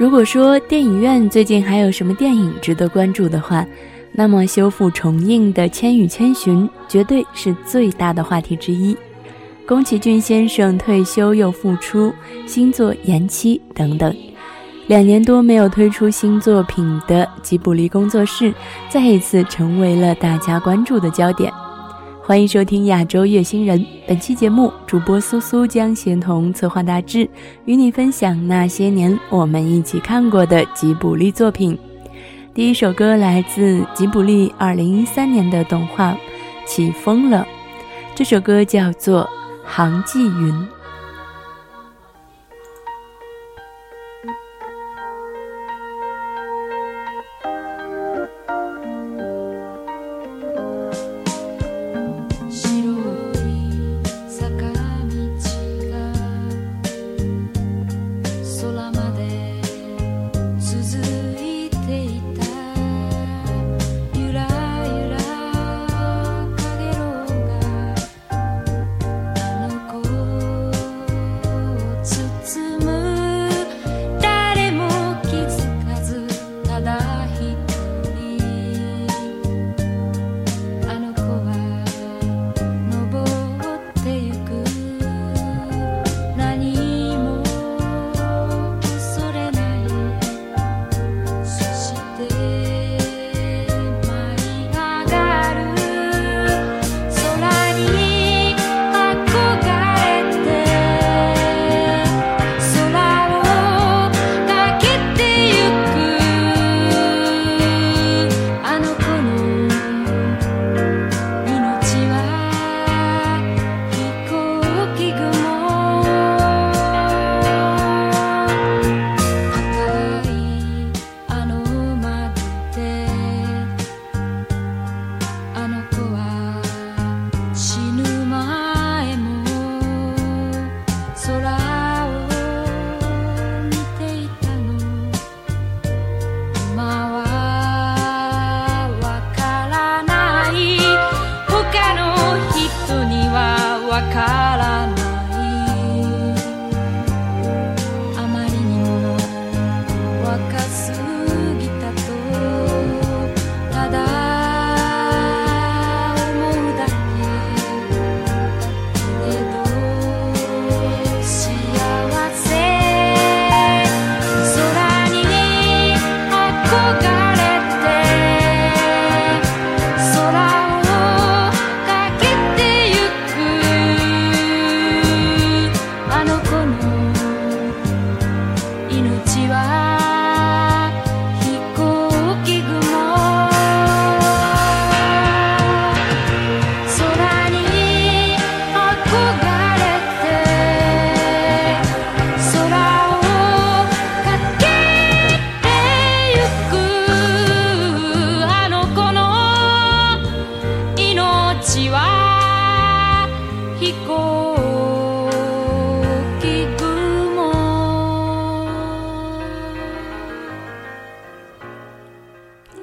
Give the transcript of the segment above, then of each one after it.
如果说电影院最近还有什么电影值得关注的话，那么修复重映的《千与千寻》绝对是最大的话题之一。宫崎骏先生退休又复出，新作延期等等，两年多没有推出新作品的吉卜力工作室再一次成为了大家关注的焦点。欢迎收听亚洲月星人，本期节目主播苏苏将协同策划大志，与你分享那些年我们一起看过的吉卜力作品。第一首歌来自吉卜力2013年的动画《起风了》，这首歌叫做《航迹云》。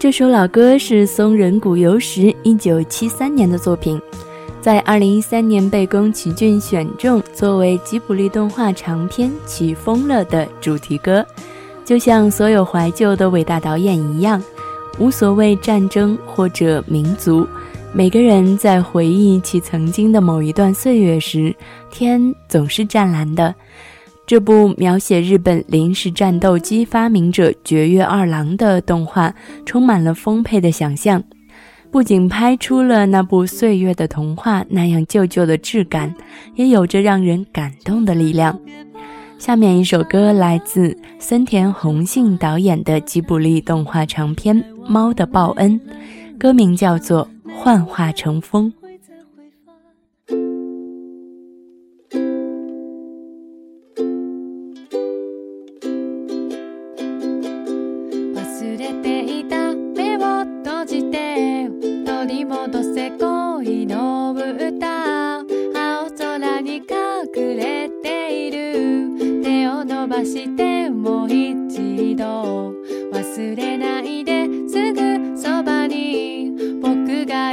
这首老歌是松仁谷由实一九七三年的作品。在二零一三年被宫崎骏选中作为吉卜力动画长篇起风了的主题歌。就像所有怀旧的伟大导演一样无所谓战争或者民族每个人在回忆起曾经的某一段岁月时天总是湛蓝的。这部描写日本临时战斗机发明者绝月二郎的动画，充满了丰沛的想象，不仅拍出了那部岁月的童话那样旧旧的质感，也有着让人感动的力量。下面一首歌来自森田宏信导演的吉卜力动画长片《猫的报恩》，歌名叫做《幻化成风》。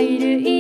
いる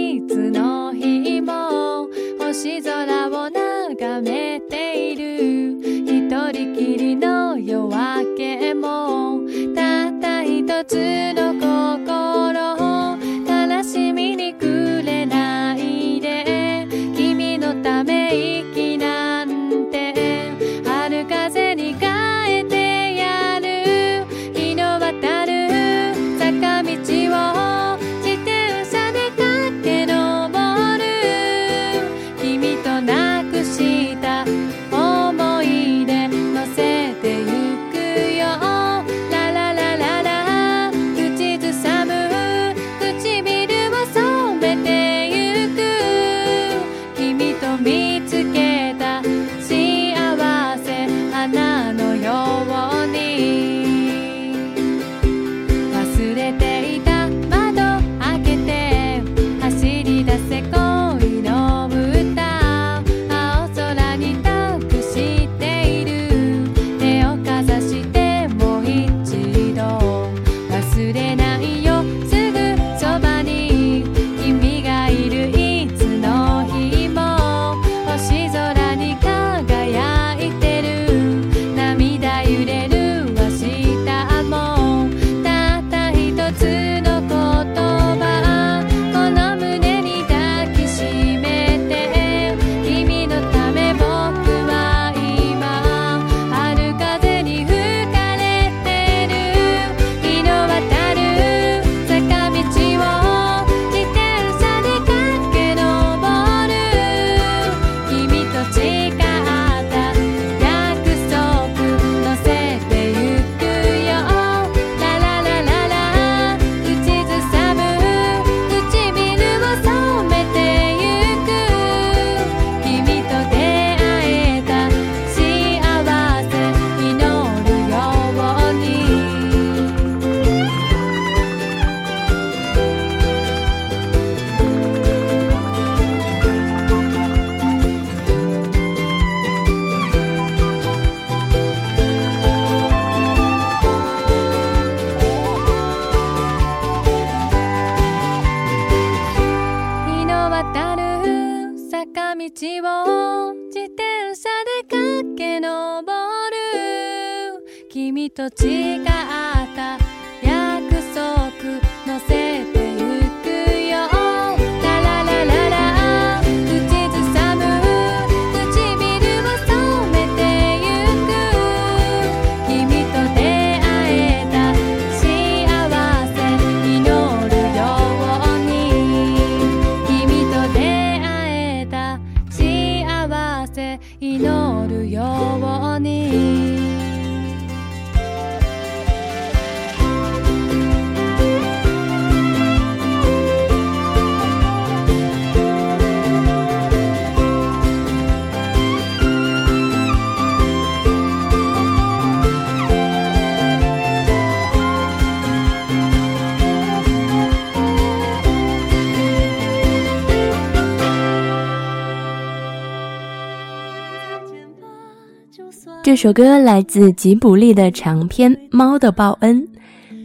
首歌来自吉卜力的长篇猫的报恩，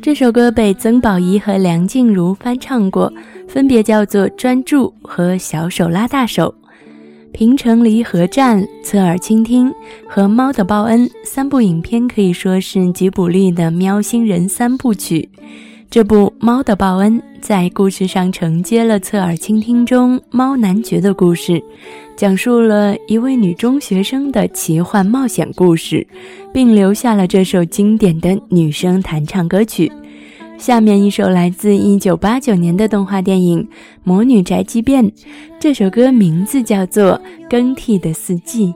这首歌被曾宝仪和梁静茹翻唱过，分别叫做专注和小手拉大手。平城离合战侧耳倾听和猫的报恩三部影片可以说是吉卜力的喵星人三部曲。这部猫的报恩。在故事上承接了侧耳倾听中猫男爵的故事，讲述了一位女中学生的奇幻冒险故事，并留下了这首经典的女声弹唱歌曲。下面一首来自1989年的动画电影《魔女宅急便》，这首歌名字叫做《更替的四季》。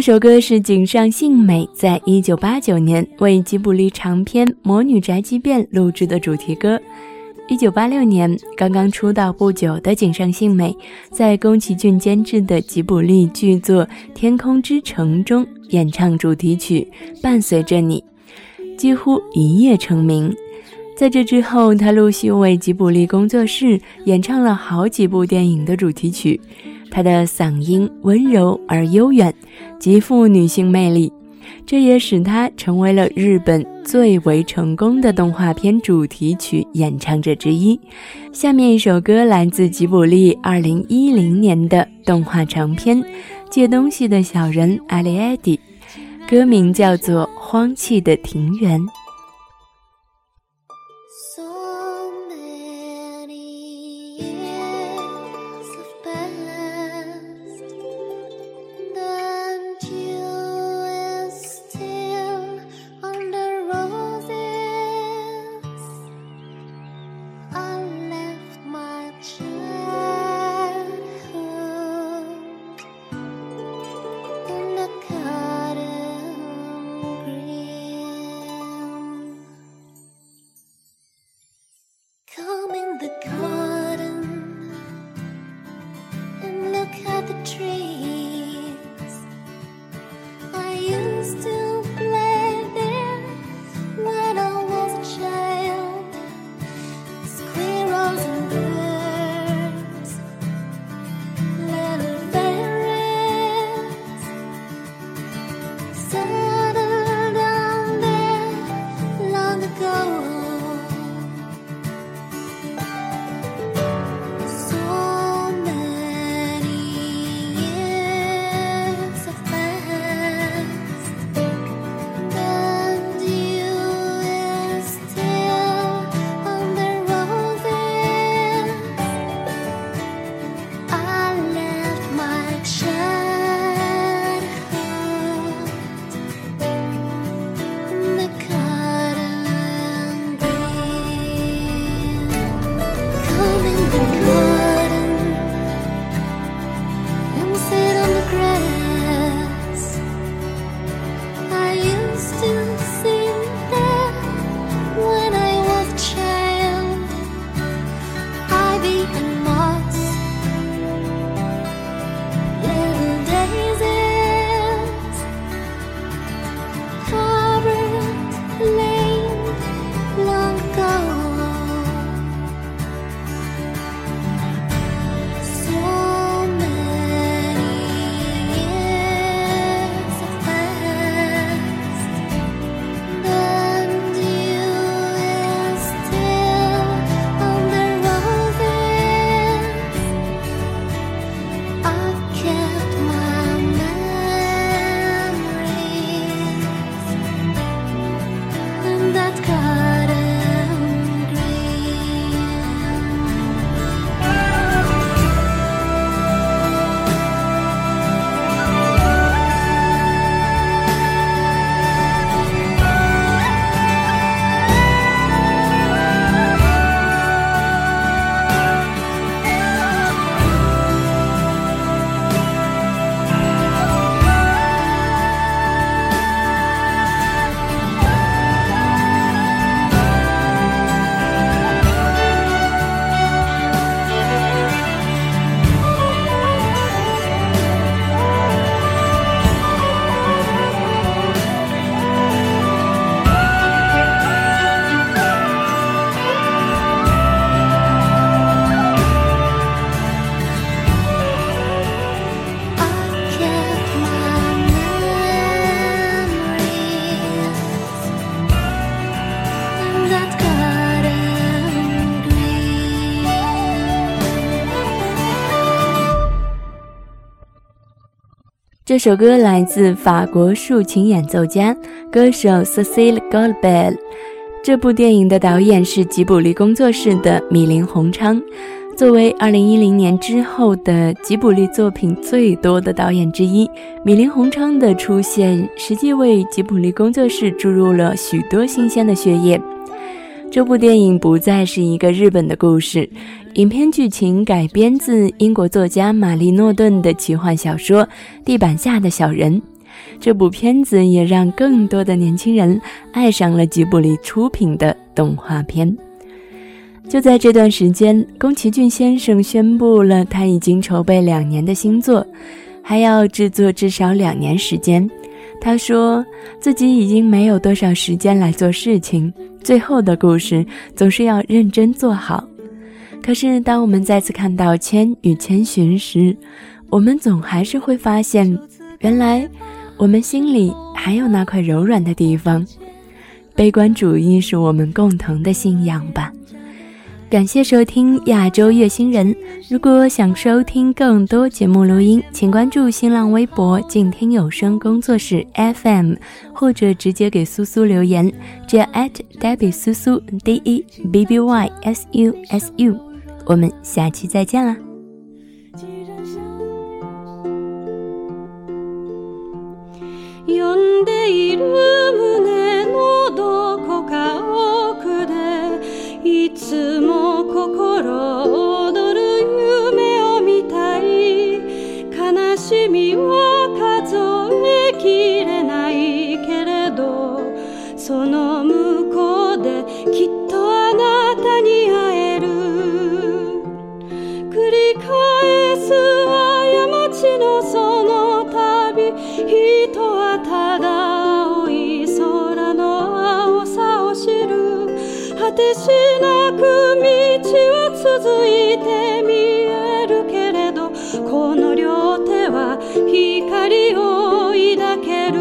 这首歌是井上幸美在一九八九年为吉卜力长片《魔女宅急便》录制的主题歌。一九八六年，刚刚出道不久的井上幸美，在宫崎骏监制的吉卜力剧作《天空之城》中演唱主题曲《伴随着你》，几乎一夜成名。在这之后，他陆续为吉卜力工作室演唱了好几部电影的主题曲。她的嗓音温柔而悠远，极富女性魅力，这也使她成为了日本最为成功的动画片主题曲演唱者之一。下面一首歌来自吉卜力2010年的动画长片《借东西的小人艾利埃迪》，歌名叫做《荒弃的庭园》。这首歌来自法国竖琴演奏家、歌手 Cécile Goldbell。这部电影的导演是吉卜力工作室的米林宏昌。作为2010年之后的吉卜力作品最多的导演之一，米林宏昌的出现实际为吉卜力工作室注入了许多新鲜的血液。这部电影不再是一个日本的故事，影片剧情改编自英国作家玛丽诺顿的奇幻小说《地板下的小人》。这部片子也让更多的年轻人爱上了吉卜力出品的动画片。就在这段时间，宫崎骏先生宣布了他已经筹备两年的新作，还要制作至少两年时间。他说自己已经没有多少时间来做事情，最后的故事总是要认真做好。可是，当我们再次看到《千与千寻》时，我们总还是会发现，原来我们心里还有那块柔软的地方。悲观主义是我们共同的信仰吧。感谢收听亚洲月星人。如果想收听更多节目录音，请关注新浪微博“静听有声工作室 FM”，或者直接给苏苏留言，只要 @debbie 苏苏 D E B B Y S U S U。我们下期再见啦！呼んでいる胸のどこか奥でい つも心躍る夢を見たい悲しみは数えきれないけれどその向こうできっとあなたに会える繰り返す過ちのその旅人はただ青い空の青さを知る果てし道は続いて見えるけれどこの両手は光を抱ける。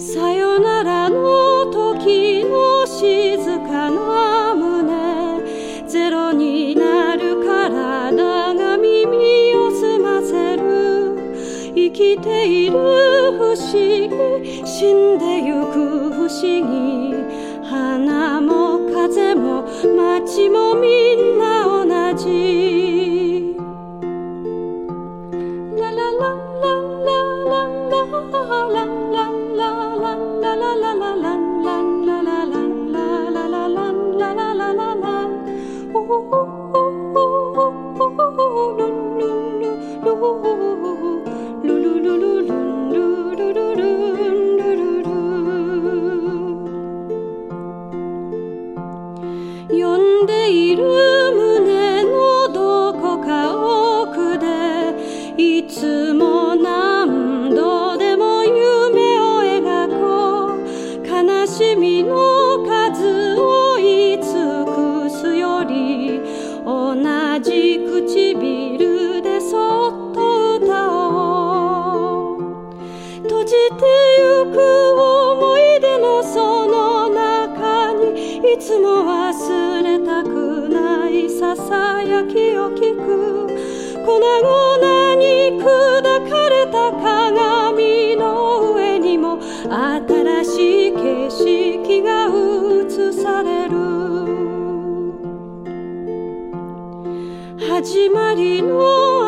さよならの時の静かな胸ゼロになる体が耳を澄ませる。生きている不思議死んでゆく不思議。街もみんな悲しみの数をい尽くすより同じ唇でそっと歌おう。閉じてゆく思い出のその中にいつも忘れたくないささやきを聞く。粉々に砕かれた鏡の上にも新しい景色が映される。始まりの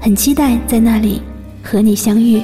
很期待在那里和你相遇。